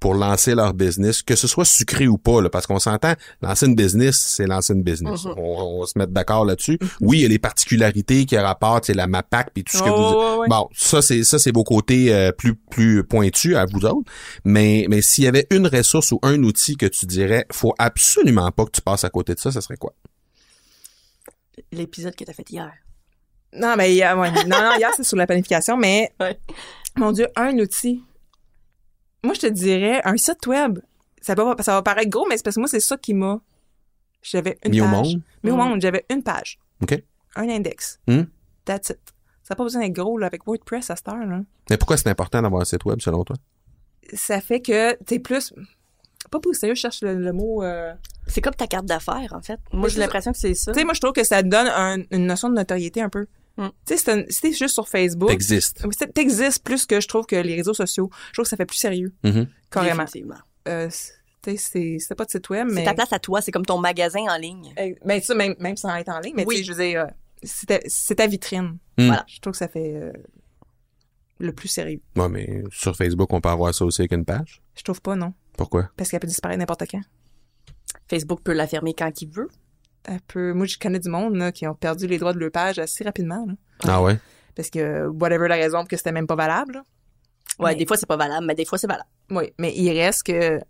[SPEAKER 1] pour lancer leur business, que ce soit sucré ou pas, là, parce qu'on s'entend, lancer une business, c'est lancer une business.
[SPEAKER 2] Mhm.
[SPEAKER 1] on, on va se mettre d'accord là-dessus. Oui, il y a les particularités qui rapportent, c'est la MAPAC puis tout ce que
[SPEAKER 2] Oh,
[SPEAKER 1] vous...
[SPEAKER 2] ouais, ouais.
[SPEAKER 1] Bon, ça c'est ça c'est vos côtés euh, plus plus pointus à vous autres, mais mais s'il y avait une ressource ou un outil que tu dirais faut absolument pas que tu passes à côté de ça, ça serait quoi?
[SPEAKER 3] L'épisode que t'as fait hier.
[SPEAKER 2] Non, mais hier, ouais. non, non, hier, c'est sur la planification, mais
[SPEAKER 3] Ouais.
[SPEAKER 2] mon Dieu, un outil. Moi, je te dirais un site web. Ça va, ça va paraître gros, mais c'est parce que moi, c'est ça qui m'a. J'avais une
[SPEAKER 1] Mis au
[SPEAKER 2] page.
[SPEAKER 1] monde?
[SPEAKER 2] Mis au monde, j'avais une page.
[SPEAKER 1] OK.
[SPEAKER 2] Un index.
[SPEAKER 1] Mm.
[SPEAKER 2] That's it. Ça n'a pas besoin d'être gros, là, avec WordPress à cette heure, là.
[SPEAKER 1] Mais pourquoi c'est important d'avoir un site web selon toi?
[SPEAKER 2] Ça fait que t'es plus. Pas pour sérieux, je cherche le, le mot. euh,
[SPEAKER 3] C'est comme ta carte d'affaires, en fait. Moi, j'ai l'impression que c'est ça.
[SPEAKER 2] Tu sais, moi, je trouve que ça donne un- une notion de notoriété un peu.
[SPEAKER 3] Mm.
[SPEAKER 2] Tu sais, c'est un- si t'es juste sur Facebook.
[SPEAKER 1] T'existes.
[SPEAKER 2] T'existes plus que je trouve que les réseaux sociaux. Je trouve que ça fait plus sérieux,
[SPEAKER 1] Mhm.
[SPEAKER 2] carrément. Euh, c'est- tu sais, c'est c'est pas de site web, mais...
[SPEAKER 3] C'est ta place à toi, c'est comme ton magasin en ligne.
[SPEAKER 2] Eh, Ben, ça, même, même sans être en ligne, mais
[SPEAKER 3] Oui.
[SPEAKER 2] tu sais, je veux dire, euh, c'est ta, c'est ta vitrine.
[SPEAKER 1] Mm.
[SPEAKER 3] Voilà.
[SPEAKER 2] Je trouve que ça fait euh, le plus sérieux.
[SPEAKER 1] Ouais, mais sur Facebook, on peut avoir ça aussi avec une page?
[SPEAKER 2] Je trouve pas, non.
[SPEAKER 1] Pourquoi?
[SPEAKER 2] Parce qu'elle peut disparaître n'importe quand.
[SPEAKER 3] Facebook peut la fermer quand il veut.
[SPEAKER 2] Elle peut... Moi, je connais du monde là, qui ont perdu les droits de leur page assez rapidement. là.
[SPEAKER 1] Ah ouais?
[SPEAKER 2] parce que, whatever la raison, que c'était même pas valable. là.
[SPEAKER 3] Ouais,
[SPEAKER 2] Mais-
[SPEAKER 3] des fois, c'est pas valable, mais des fois, c'est valable.
[SPEAKER 2] Oui, mais il reste que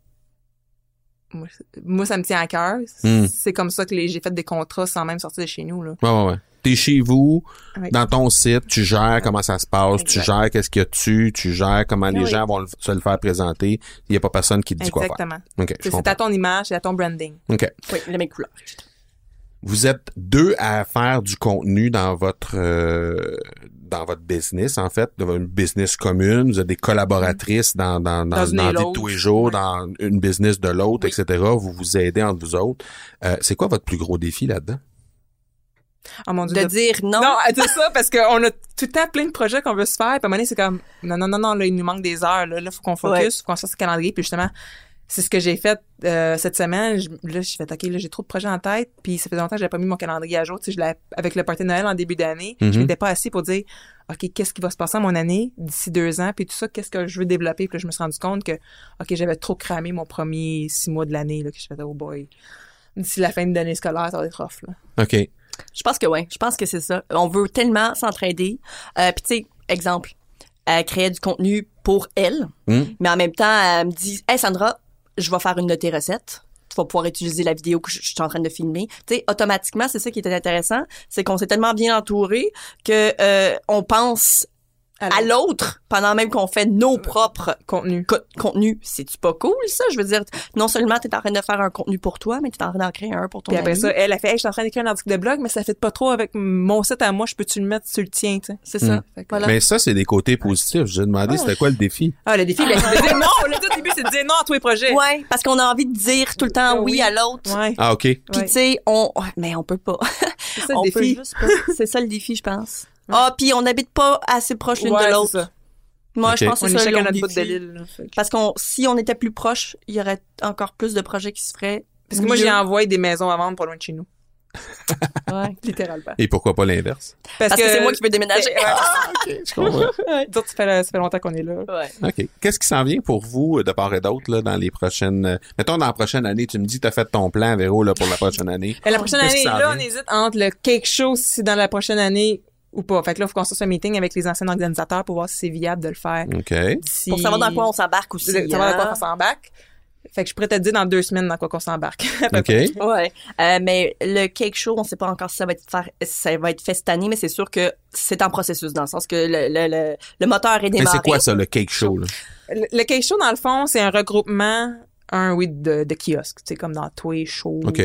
[SPEAKER 2] moi, ça me tient à cœur.
[SPEAKER 1] Hmm.
[SPEAKER 2] C'est comme ça que les- j'ai fait des contrats sans même sortir de chez nous là.
[SPEAKER 1] Ouais, ouais, ouais. T'es chez vous,
[SPEAKER 2] Oui.
[SPEAKER 1] dans ton site, tu gères comment ça se passe, tu gères qu'est-ce qu'il y a dessus, tu gères comment les
[SPEAKER 2] Oui.
[SPEAKER 1] gens vont le- se le faire présenter. Il y a pas personne qui te dit quoi faire.
[SPEAKER 2] Exactement.
[SPEAKER 1] OK, je
[SPEAKER 2] C'est à ton image, c'est à ton branding.
[SPEAKER 1] OK.
[SPEAKER 3] Oui, les mêmes couleurs.
[SPEAKER 1] Vous êtes deux à faire du contenu dans votre euh, dans votre business, en fait, dans une business commune. Vous êtes des collaboratrices dans dans dans,
[SPEAKER 2] Dans
[SPEAKER 1] dans tous les jours,
[SPEAKER 2] Ouais.
[SPEAKER 1] dans une business de l'autre, etc. Vous vous aidez entre vous autres. Euh, c'est quoi votre plus gros défi là-dedans?
[SPEAKER 2] Oh mon dieu.
[SPEAKER 3] De
[SPEAKER 2] de-
[SPEAKER 3] dire non.
[SPEAKER 2] Non, c'est ça parce qu'on a tout le temps plein de projets qu'on veut se faire, puis à un moment donné, c'est comme non non non non, là il nous manque des heures là, là faut qu'on focus,
[SPEAKER 3] Ouais.
[SPEAKER 2] faut qu'on sorte ce calendrier, puis justement c'est ce que j'ai fait euh, cette semaine. Je- là, j'ai fait OK, là j'ai trop de projets en tête, puis ça fait longtemps que j'avais pas mis mon calendrier à jour. Tu sais, je l'ai avec le party de Noël en début d'année, je m'étais pas assis pour dire OK, qu'est-ce qui va se passer dans mon année d'ici deux ans, puis tout ça, qu'est-ce que je veux développer. Puis là, je me suis rendu compte que OK, j'avais trop cramé mon premier six mois de l'année, là, que je faisais oh boy. D'ici la fin de l'année scolaire, ça va être. Là.
[SPEAKER 1] OK.
[SPEAKER 3] Je pense que oui. Je pense que c'est ça. On veut tellement s'entraider. Euh, Puis tu sais, exemple, elle créait du contenu pour elle,
[SPEAKER 1] Hmm.
[SPEAKER 3] mais en même temps, elle me dit, hey Sandra, je vais faire une de tes recettes. Tu vas pouvoir utiliser la vidéo que je, je suis en train de filmer. Tu sais, automatiquement, c'est ça qui était intéressant, c'est qu'on s'est tellement bien entouré que euh, on pense à l'autre pendant même qu'on fait nos propres
[SPEAKER 2] contenu.
[SPEAKER 3] co- contenus. C'est-tu pas cool, ça? Je veux dire, non seulement t'es en train de faire un contenu pour toi, mais t'es en train d'en créer un pour ton
[SPEAKER 2] Puis après
[SPEAKER 3] ami.
[SPEAKER 2] ça, elle a fait, hey, je suis en train d'écrire un article de blog, mais ça fait pas trop avec mon site à moi, je peux-tu le mettre sur le tien, tu sais?
[SPEAKER 3] C'est ça.
[SPEAKER 2] Fait que-
[SPEAKER 3] Voilà.
[SPEAKER 1] Mais ça, c'est des côtés positifs. J'ai demandé
[SPEAKER 3] Ah.
[SPEAKER 1] c'était quoi le défi?
[SPEAKER 2] Ah, le défi, ben, c'est de dire non. Le tout début, c'est de dire non à tous les projets.
[SPEAKER 3] Ouais, parce qu'on a envie de dire tout le temps oui,
[SPEAKER 2] Oui.
[SPEAKER 3] à l'autre.
[SPEAKER 2] Ouais.
[SPEAKER 1] Ah, OK.
[SPEAKER 3] Puis
[SPEAKER 2] Ouais.
[SPEAKER 3] tu sais, on mais on peut pas.
[SPEAKER 2] C'est ça le défi.
[SPEAKER 3] C'est ça le défi, je pense. Ah, puis on n'habite pas assez proche l'une
[SPEAKER 2] Ouais,
[SPEAKER 3] de
[SPEAKER 2] c'est
[SPEAKER 3] l'autre.
[SPEAKER 2] ça.
[SPEAKER 3] Moi,
[SPEAKER 1] Ok.
[SPEAKER 3] je pense que c'est
[SPEAKER 2] est
[SPEAKER 3] ça
[SPEAKER 2] chacun notre bout de l'île. que-
[SPEAKER 3] Parce qu'on si on était plus proche, il y aurait encore plus de projets qui se feraient.
[SPEAKER 2] Parce que moi, j'ai envoyé des maisons à vendre pas loin de chez nous.
[SPEAKER 3] Ouais.
[SPEAKER 2] Littéralement.
[SPEAKER 1] Et pourquoi pas l'inverse?
[SPEAKER 3] Parce que c'est moi qui veux déménager.
[SPEAKER 2] Ouais.
[SPEAKER 1] Je comprends.
[SPEAKER 2] D'autres, ça fait, ça fait longtemps qu'on est là.
[SPEAKER 3] Ouais.
[SPEAKER 1] OK. Qu'est-ce qui s'en vient pour vous, euh, de part et d'autre, là, dans les prochaines... euh, Mettons, dans la prochaine année, tu me dis que tu as fait ton plan, Véro, là, pour la prochaine année.
[SPEAKER 2] Et la prochaine année, là, on hésite entre le cake show, si c'est dans la prochaine année ou pas. Fait que là, il faut qu'on se fasse un meeting avec les anciens organisateurs pour voir si c'est viable de le faire.
[SPEAKER 1] OK.
[SPEAKER 3] Pour savoir dans quoi on s'embarque aussi.
[SPEAKER 2] de- savoir dans quoi
[SPEAKER 3] hein.
[SPEAKER 2] on s'embarque. Fait que je pourrais te dire dans deux semaines dans quoi qu'on s'embarque.
[SPEAKER 1] OK.
[SPEAKER 3] Ouais, Euh, mais le cake show, on sait pas encore si ça va être faire, ça va être fait cette année, mais c'est sûr que c'est en processus dans le sens que le le, le, le moteur est
[SPEAKER 1] Mais
[SPEAKER 3] démarré.
[SPEAKER 1] c'est quoi ça, le cake show, là?
[SPEAKER 2] Le, le cake show, dans le fond, c'est un regroupement, un, oui, de, de kiosques. C'est comme dans Toy Show.
[SPEAKER 1] OK.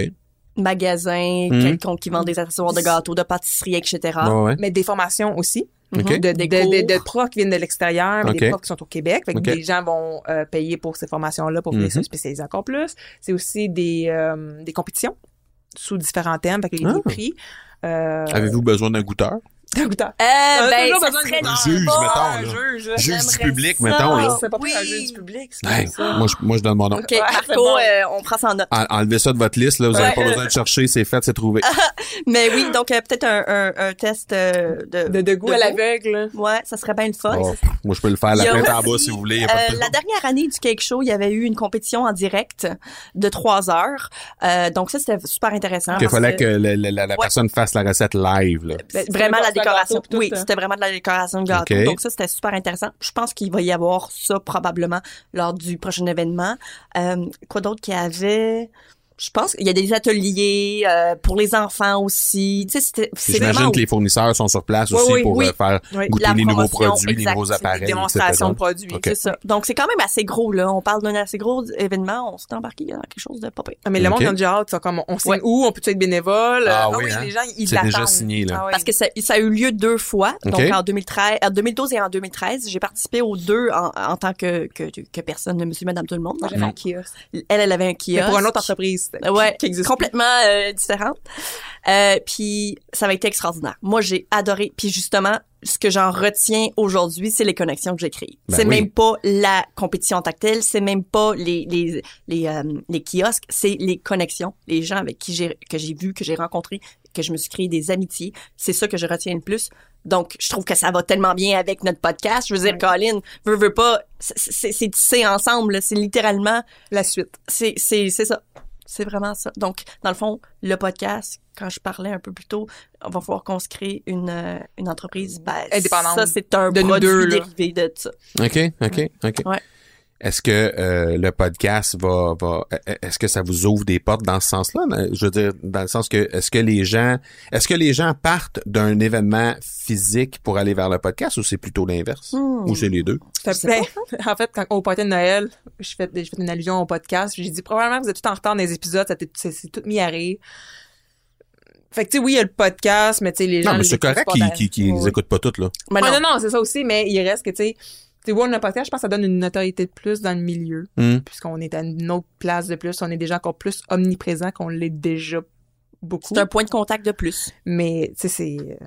[SPEAKER 3] Magasin,
[SPEAKER 1] Mhm.
[SPEAKER 3] quelconque qui vend des accessoires de gâteaux, de pâtisserie, etc.
[SPEAKER 1] Ouais.
[SPEAKER 2] Mais des formations aussi.
[SPEAKER 3] Mhm.
[SPEAKER 2] de,
[SPEAKER 3] Des
[SPEAKER 2] de, de,
[SPEAKER 3] cours.
[SPEAKER 2] de profs qui viennent de l'extérieur, mais des profs qui sont au Québec. Fait que des gens vont euh, payer pour ces formations-là pour venir
[SPEAKER 1] Mhm.
[SPEAKER 2] se spécialiser encore plus. C'est aussi des, euh, des compétitions sous différents thèmes, fait qu'il y a
[SPEAKER 1] Ah.
[SPEAKER 2] des prix. Euh,
[SPEAKER 1] Avez-vous besoin d'un goûteur?
[SPEAKER 2] D'un goûteur.
[SPEAKER 3] Euh, ben,
[SPEAKER 2] toujours
[SPEAKER 3] ça
[SPEAKER 2] besoin
[SPEAKER 3] serait
[SPEAKER 1] juge,
[SPEAKER 3] bon.
[SPEAKER 1] mettons, là.
[SPEAKER 2] juge.
[SPEAKER 1] Juge du public,
[SPEAKER 3] ça.
[SPEAKER 1] mettons, là.
[SPEAKER 2] C'est pas plus un
[SPEAKER 3] Oui.
[SPEAKER 2] juge du public.
[SPEAKER 1] Hey,
[SPEAKER 2] pas ça.
[SPEAKER 1] moi, je, moi, je donne mon nom.
[SPEAKER 3] OK,
[SPEAKER 2] Ouais,
[SPEAKER 3] Marco,
[SPEAKER 2] bon.
[SPEAKER 3] euh, on prend ça en note.
[SPEAKER 1] En- Enlevez ça de votre liste, là. Vous n'avez
[SPEAKER 2] Ouais.
[SPEAKER 1] pas besoin de chercher. C'est fait, c'est trouvé.
[SPEAKER 3] Mais oui, donc euh, peut-être un, un, un test euh, de,
[SPEAKER 2] De, de goût à l'aveugle.
[SPEAKER 3] Ouais, ça serait bien le fun.
[SPEAKER 1] Moi, je peux le faire la tête en bas si vous voulez.
[SPEAKER 3] la dernière année du Cake Show, il y avait eu une compétition en direct de trois heures. Donc ça, c'était super intéressant.
[SPEAKER 1] Il fallait que la, personne fasse la recette live,
[SPEAKER 3] C'est vraiment la décoration. oui,
[SPEAKER 2] hein.
[SPEAKER 3] c'était vraiment de la décoration de gâteau. Donc ça, c'était super intéressant. Je pense qu'il va y avoir ça probablement lors du prochain événement. Euh, quoi d'autre qu'il y avait? Je pense qu'il y a des ateliers euh, pour les enfants aussi. Tu sais, c'était- c'est
[SPEAKER 1] J'imagine
[SPEAKER 3] vraiment
[SPEAKER 1] que les fournisseurs sont sur place
[SPEAKER 2] Oui,
[SPEAKER 1] aussi
[SPEAKER 2] oui,
[SPEAKER 1] pour
[SPEAKER 3] oui.
[SPEAKER 1] euh, faire
[SPEAKER 2] Oui.
[SPEAKER 1] goûter les nouveaux produits, les
[SPEAKER 3] exact.
[SPEAKER 1] nouveaux
[SPEAKER 3] C'est des
[SPEAKER 1] appareils,
[SPEAKER 2] Démonstration de produits.
[SPEAKER 1] OK.
[SPEAKER 3] C'est ça. Donc, c'est quand même assez gros, là. On parle d'un assez gros événement. On s'est embarqué dans quelque chose de pas pire.
[SPEAKER 2] Ah, mais le monde
[SPEAKER 1] Ok.
[SPEAKER 2] ils ont déjà hâte, comme on signe
[SPEAKER 3] Ouais.
[SPEAKER 2] où, on peut être bénévole?
[SPEAKER 1] Ah
[SPEAKER 2] Euh,
[SPEAKER 1] oui, hein?
[SPEAKER 2] les gens, ils
[SPEAKER 1] C'est
[SPEAKER 2] l'attendent.
[SPEAKER 1] déjà signé, là.
[SPEAKER 2] Ah oui.
[SPEAKER 3] Parce que ça, ça a eu lieu deux fois. Donc, en 2013, en 2012 et en 2013. J'ai participé aux deux en, en tant que, que, que personne, monsieur, madame, tout le monde.
[SPEAKER 2] J'avais un kiosque.
[SPEAKER 3] Elle, elle avait un
[SPEAKER 2] Mais
[SPEAKER 3] kiosque.
[SPEAKER 2] pour une autre entreprise.
[SPEAKER 3] Ouais,
[SPEAKER 2] qui existe
[SPEAKER 3] complètement euh, différente. Euh, puis ça va être extraordinaire. Moi, j'ai adoré. Puis justement, ce que j'en retiens aujourd'hui, c'est les connexions que j'ai créées.
[SPEAKER 1] Ben
[SPEAKER 3] c'est
[SPEAKER 1] oui.
[SPEAKER 3] même pas la compétition tactile, c'est même pas les les les, euh, les kiosques, c'est les connexions, les gens avec qui j'ai que j'ai vu, que j'ai rencontrés, que je me suis créé des amitiés. C'est ça que je retiens le plus. Donc, je trouve que ça va tellement bien avec notre podcast. Je veux dire,
[SPEAKER 2] Ouais.
[SPEAKER 3] Colin, veut, veut pas, c'est- c'est c'est tissé ensemble. C'est littéralement
[SPEAKER 2] La suite.
[SPEAKER 3] c'est c'est c'est ça. C'est vraiment ça. Donc, dans le fond, le podcast, quand je parlais un peu plus tôt, on va falloir qu'on se crée une, euh, une entreprise ben,
[SPEAKER 2] Indépendante.
[SPEAKER 3] Ça, c'est un
[SPEAKER 2] De
[SPEAKER 3] produit
[SPEAKER 2] deux,
[SPEAKER 3] dérivé de ça.
[SPEAKER 1] OK, OK, OK.
[SPEAKER 3] Ouais.
[SPEAKER 1] Est-ce que euh, le podcast va, va est-ce que ça vous ouvre des portes dans ce sens-là? Je veux dire dans le sens que est-ce que les gens est-ce que les gens partent d'un événement physique pour aller vers le podcast ou c'est plutôt l'inverse?
[SPEAKER 3] Hmm.
[SPEAKER 1] ou c'est les deux?
[SPEAKER 2] Ça
[SPEAKER 3] Je sais
[SPEAKER 2] ben, en fait, quand, au party de Noël, je fais, je fais une allusion au podcast. J'ai dit probablement que vous êtes tout en retard dans les épisodes, ça c'est tout mis à rire. Fait que tu sais, oui, il y a le podcast, mais tu sais, les gens.
[SPEAKER 1] Non, mais c'est correct qu'ils
[SPEAKER 2] Ouais.
[SPEAKER 1] écoutent pas toutes là.
[SPEAKER 3] Mais
[SPEAKER 2] Ah,
[SPEAKER 3] non.
[SPEAKER 2] non, non, c'est ça aussi, mais il reste que tu sais, tu sais, le podcast, je pense que ça donne une notoriété de plus dans le milieu,
[SPEAKER 1] Hmm.
[SPEAKER 2] puisqu'on est à une autre place de plus, on est déjà encore plus omniprésent qu'on l'est déjà beaucoup.
[SPEAKER 3] C'est un point de contact de plus.
[SPEAKER 2] Mais tu sais, c'est. euh,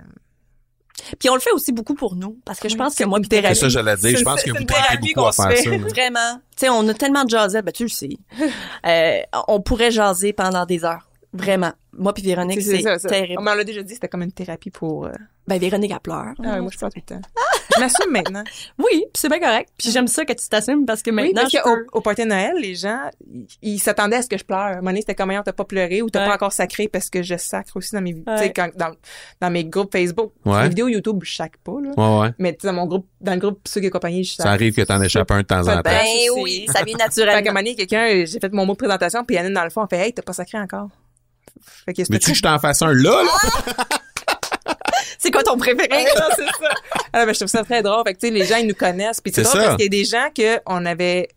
[SPEAKER 3] Puis on le fait aussi beaucoup pour nous, parce que je pense que moi, puis
[SPEAKER 1] C'est ça, j'allais dire. Je pense que vous tripez beaucoup à faire ça.
[SPEAKER 3] Vraiment. Tu sais, on a tellement de jaser, ben tu le sais. Euh, on pourrait jaser pendant des heures. Vraiment. Moi puis Véronique, c'est terrible.
[SPEAKER 2] On l'a déjà dit, c'était comme une thérapie pour... Euh,
[SPEAKER 3] ben Véronique, elle pleure.
[SPEAKER 2] Ah, moi, je pleure tout le temps. je m'assume maintenant.
[SPEAKER 3] Oui, c'est bien correct. Puis j'aime ça que tu t'assumes parce que maintenant, oui, parce
[SPEAKER 2] au, party de Noël, les gens, ils s'attendaient à ce que je pleure. À c'était comme, t'as pas pleuré ou t'as pas encore sacré parce que je sacre aussi dans mes, ouais. dans, dans mes groupes Facebook.
[SPEAKER 1] Ouais.
[SPEAKER 2] Les vidéos YouTube, je sacre pas, là.
[SPEAKER 1] Ouais, ouais.
[SPEAKER 2] Mais dans mon groupe, dans le groupe ceux qui accompagnent, je
[SPEAKER 1] sacre. Ça arrive que t'en échappes un de temps en temps.
[SPEAKER 3] Ben oui, ça vient naturellement.
[SPEAKER 2] Fait donné, quelqu'un, j'ai fait mon mot de présentation puis Yannick, dans le fond, fait, hey, t'as pas sacré encore.
[SPEAKER 1] Fait que Mais tu je t'en fasse un là, là?
[SPEAKER 3] c'est quoi ton préféré?
[SPEAKER 2] c'est ça. Ah, ben, je trouve ça très drôle. Fait que, tu sais, les gens, ils nous connaissent. Puis c'est drôle parce qu'il y a des gens qu'on avait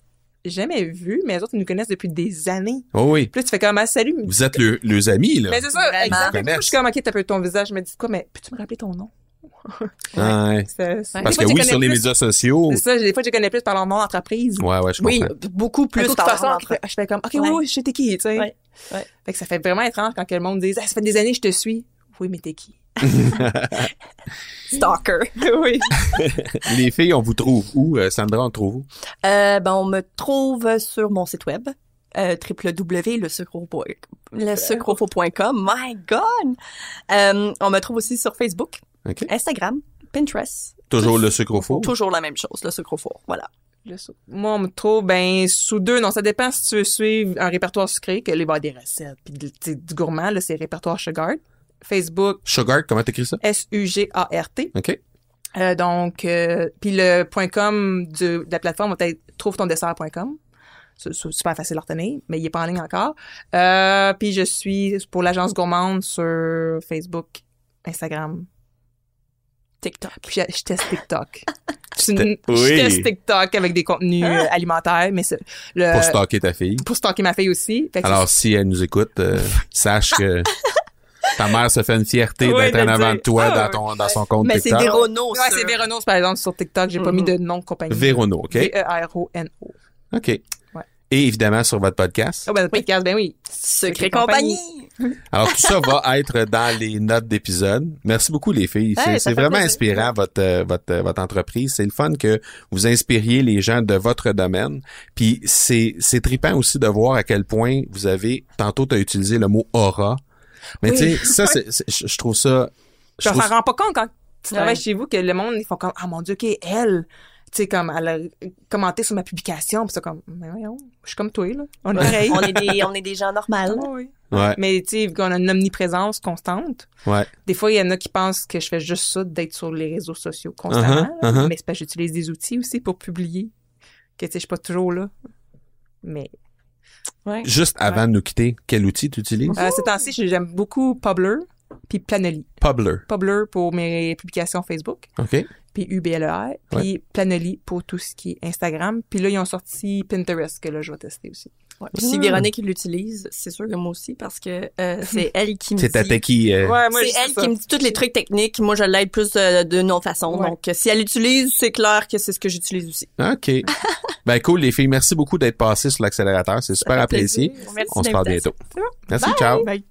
[SPEAKER 2] jamais vus, mais les autres, ils nous connaissent depuis des années.
[SPEAKER 1] Oh oui.
[SPEAKER 2] Puis là, tu fais comme, ah, salut.
[SPEAKER 1] Vous êtes le, les amis, là.
[SPEAKER 2] Mais c'est ça, exactement. Je suis comme, OK, t'as peu ton visage. Je me dis, quoi, mais peux-tu me rappeler ton nom?
[SPEAKER 1] Ah, ouais. Parce que oui, sur les médias sociaux.
[SPEAKER 2] C'est ça, des fois, je connais plus par leur nom d'entreprise.
[SPEAKER 1] Ouais, ouais, je comprends. Oui,
[SPEAKER 3] beaucoup plus. De
[SPEAKER 2] toute façon, je fais comme, OK, oui, oui, je sais t'es qui, tu sais. Ouais. Ouais. Fait que ça fait vraiment étrange quand le monde dit, ah, ça fait des années que je te suis. Oui, mais t'es qui?
[SPEAKER 3] Stalker.
[SPEAKER 2] oui.
[SPEAKER 1] Les filles, on vous trouve où? Euh, Sandra, on trouve où?
[SPEAKER 3] Euh, ben, on me trouve sur mon site web. Euh, www.lesucrofo.com. My God! Euh, on me trouve aussi sur Facebook, Instagram, Pinterest.
[SPEAKER 1] Toujours le sucre
[SPEAKER 3] Toujours la même chose, le sucre Voilà.
[SPEAKER 2] Moi, on me trouve, ben, sous deux, non, ça dépend si tu veux suivre un répertoire sucré, que les des recettes, puis du, du gourmand, là, c'est répertoire Sugar. Facebook.
[SPEAKER 1] Sugar, comment t'écris ça?
[SPEAKER 2] S-U-G-A-R-T.
[SPEAKER 1] OK.
[SPEAKER 2] Euh, donc, euh, puis le .com de, la plateforme va être trouve-ton-dessert.com. C'est super facile à retenir, mais il est pas en ligne encore. Euh, puis je suis pour l'agence gourmande sur Facebook, Instagram,
[SPEAKER 3] TikTok.
[SPEAKER 2] Puis je, teste TikTok. je, teste TikTok avec des contenus euh, alimentaires, mais c'est
[SPEAKER 1] le pour stalker ta fille.
[SPEAKER 2] Pour stalker ma fille aussi.
[SPEAKER 1] Alors si elle nous écoute, sache que ta mère se fait une fierté d'être en avant de toi ah, dans, ton, dans son compte
[SPEAKER 3] mais
[SPEAKER 1] TikTok.
[SPEAKER 3] Mais c'est Vérono,
[SPEAKER 2] Ouais, c'est Véronos, par exemple, sur TikTok. J'ai pas mis de nom de compagnie.
[SPEAKER 1] Vérono, OK.
[SPEAKER 2] V-E-R-O-N-O.
[SPEAKER 1] OK. Ouais. Et évidemment, sur votre podcast.
[SPEAKER 2] Oh, ben, podcast, ben oui.
[SPEAKER 3] Secret compagnie.
[SPEAKER 1] Alors, tout ça va être dans les notes d'épisode. Merci beaucoup, les filles. c'est vraiment inspirant, votre, euh, votre, euh, votre entreprise. C'est le fun que vous inspiriez les gens de votre domaine. Puis, c'est, c'est trippant aussi de voir à quel point vous avez, tantôt, tu as utilisé le mot aura. Mais tu sais, ça, c'est, je trouve ça.
[SPEAKER 2] Je ne rend pas compte quand tu travailles chez vous que le monde, ils font comme, ah mon Dieu, OK, elle, tu sais, comme, elle a commenté sur ma publication, puis c'est comme, mais voyons, je suis comme toi, là.
[SPEAKER 3] On est pareil. on, est des, on est des gens normaux.
[SPEAKER 2] Ah, oui. Ouais. Mais tu sais, qu'on a une omniprésence constante.
[SPEAKER 1] Ouais.
[SPEAKER 2] Des fois, il y en a qui pensent que je fais juste ça d'être sur les réseaux sociaux constamment. Uh-huh, uh-huh. Mais c'est parce que j'utilise des outils aussi pour publier. Que tu sais, je suis pas toujours là. Mais
[SPEAKER 1] Juste avant de nous quitter, quel outil tu utilises?
[SPEAKER 2] Euh, ces temps-ci, j'aime beaucoup Publer puis Planoly.
[SPEAKER 1] Publer.
[SPEAKER 2] Publer pour mes publications Facebook.
[SPEAKER 1] OK.
[SPEAKER 2] Puis UBLER. Puis Planoly pour tout ce qui est Instagram. Puis là, ils ont sorti Pinterest que là, je vais tester aussi.
[SPEAKER 3] Ouais. Puis si Véronique l'utilise, c'est sûr que moi aussi parce que euh, c'est elle qui me
[SPEAKER 1] dit. C'est ta qui.
[SPEAKER 3] Euh... Ouais, c'est elle qui me dit toutes les trucs techniques. Moi, je l'aide plus euh, de notre façon. Donc, si elle l'utilise, c'est clair que c'est ce que j'utilise aussi.
[SPEAKER 1] Ok. ben cool, les filles. Merci beaucoup d'être passées sur l'accélérateur. C'est super apprécié. On se parle bientôt. Merci. Ciao. Bye.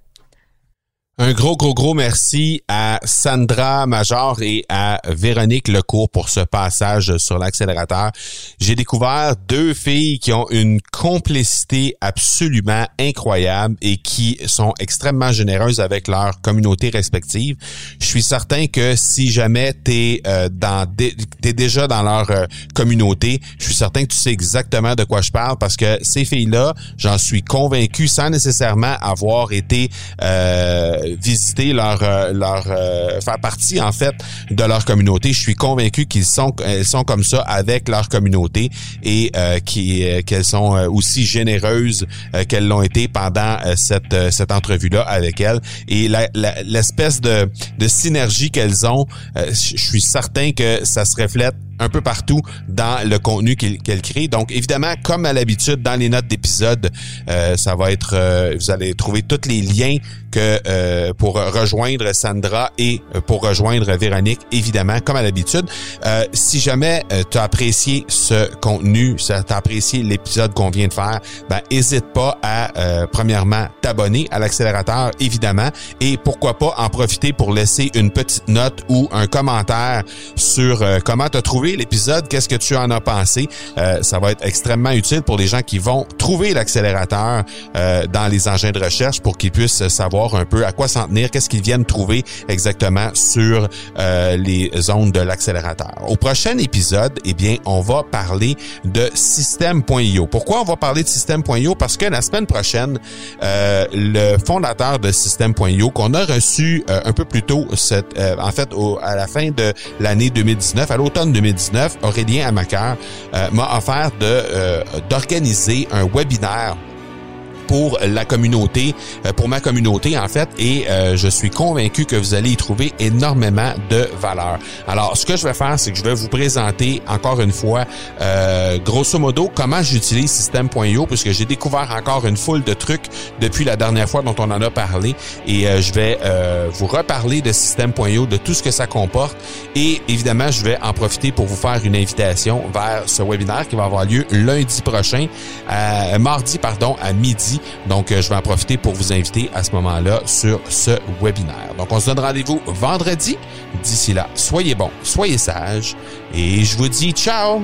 [SPEAKER 1] Un gros, gros, gros merci à Sandra Major et à Véronique Lecourt pour ce passage sur l'accélérateur. J'ai découvert deux filles qui ont une complicité absolument incroyable et qui sont extrêmement généreuses avec leur communauté respective. Je suis certain que si jamais t'es euh, dans t'es déjà dans leur euh, communauté, je suis certain que tu sais exactement de quoi je parle parce que ces filles-là, j'en suis convaincu sans nécessairement avoir été euh, visiter leur euh, leur euh, faire partie en fait de leur communauté. Je suis convaincu qu'ils sont elles sont comme ça avec leur communauté et euh, qui qu'elles sont aussi généreuses qu'elles l'ont été pendant cette cette entrevue là avec elles et l'espèce de de synergie qu'elles ont, je suis certain que ça se reflète un peu partout dans le contenu qu'elle crée. Donc, évidemment, comme à l'habitude, dans les notes d'épisode, euh, ça va être, euh, vous allez trouver tous les liens que euh, pour rejoindre Sandra et pour rejoindre Véronique, évidemment, comme à l'habitude. si jamais tu as apprécié ce contenu, si tu as apprécié l'épisode qu'on vient de faire, ben hésite pas à premièrement t'abonner à l'accélérateur, évidemment, et pourquoi pas en profiter pour laisser une petite note ou un commentaire sur comment tu as trouvé l'épisode, qu'est-ce que tu en as pensé? Euh, ça va être extrêmement utile pour les gens qui vont trouver l'accélérateur euh, dans les engins de recherche pour qu'ils puissent savoir un peu à quoi s'en tenir, qu'est-ce qu'ils viennent trouver exactement sur euh, les zones de l'accélérateur. Au prochain épisode, eh bien, on va parler de système.io. Pourquoi on va parler de système.io? Parce que la semaine prochaine, le fondateur de système.io qu'on a reçu un peu plus tôt, cette, en fait, à la fin de l'année 2019, à l'automne 2019, Aurélien Amaker euh, m'a offert de euh, d'organiser un webinaire pour la communauté, euh, pour ma communauté en fait, et euh, je suis convaincu que vous allez y trouver énormément de valeur. Alors, ce que je vais faire, c'est que je vais vous présenter encore une fois, euh, grosso modo, comment j'utilise System.io, puisque j'ai découvert encore une foule de trucs depuis la dernière fois dont on en a parlé, et je vais vous reparler de System.io, de tout ce que ça comporte, et évidemment, je vais en profiter pour vous faire une invitation vers ce webinaire qui va avoir lieu lundi prochain, mardi pardon, à midi donc, euh, je vais en profiter pour vous inviter à ce moment-là sur ce webinaire. Donc, on se donne rendez-vous vendredi. D'ici là, soyez bons, soyez sages et je vous dis ciao!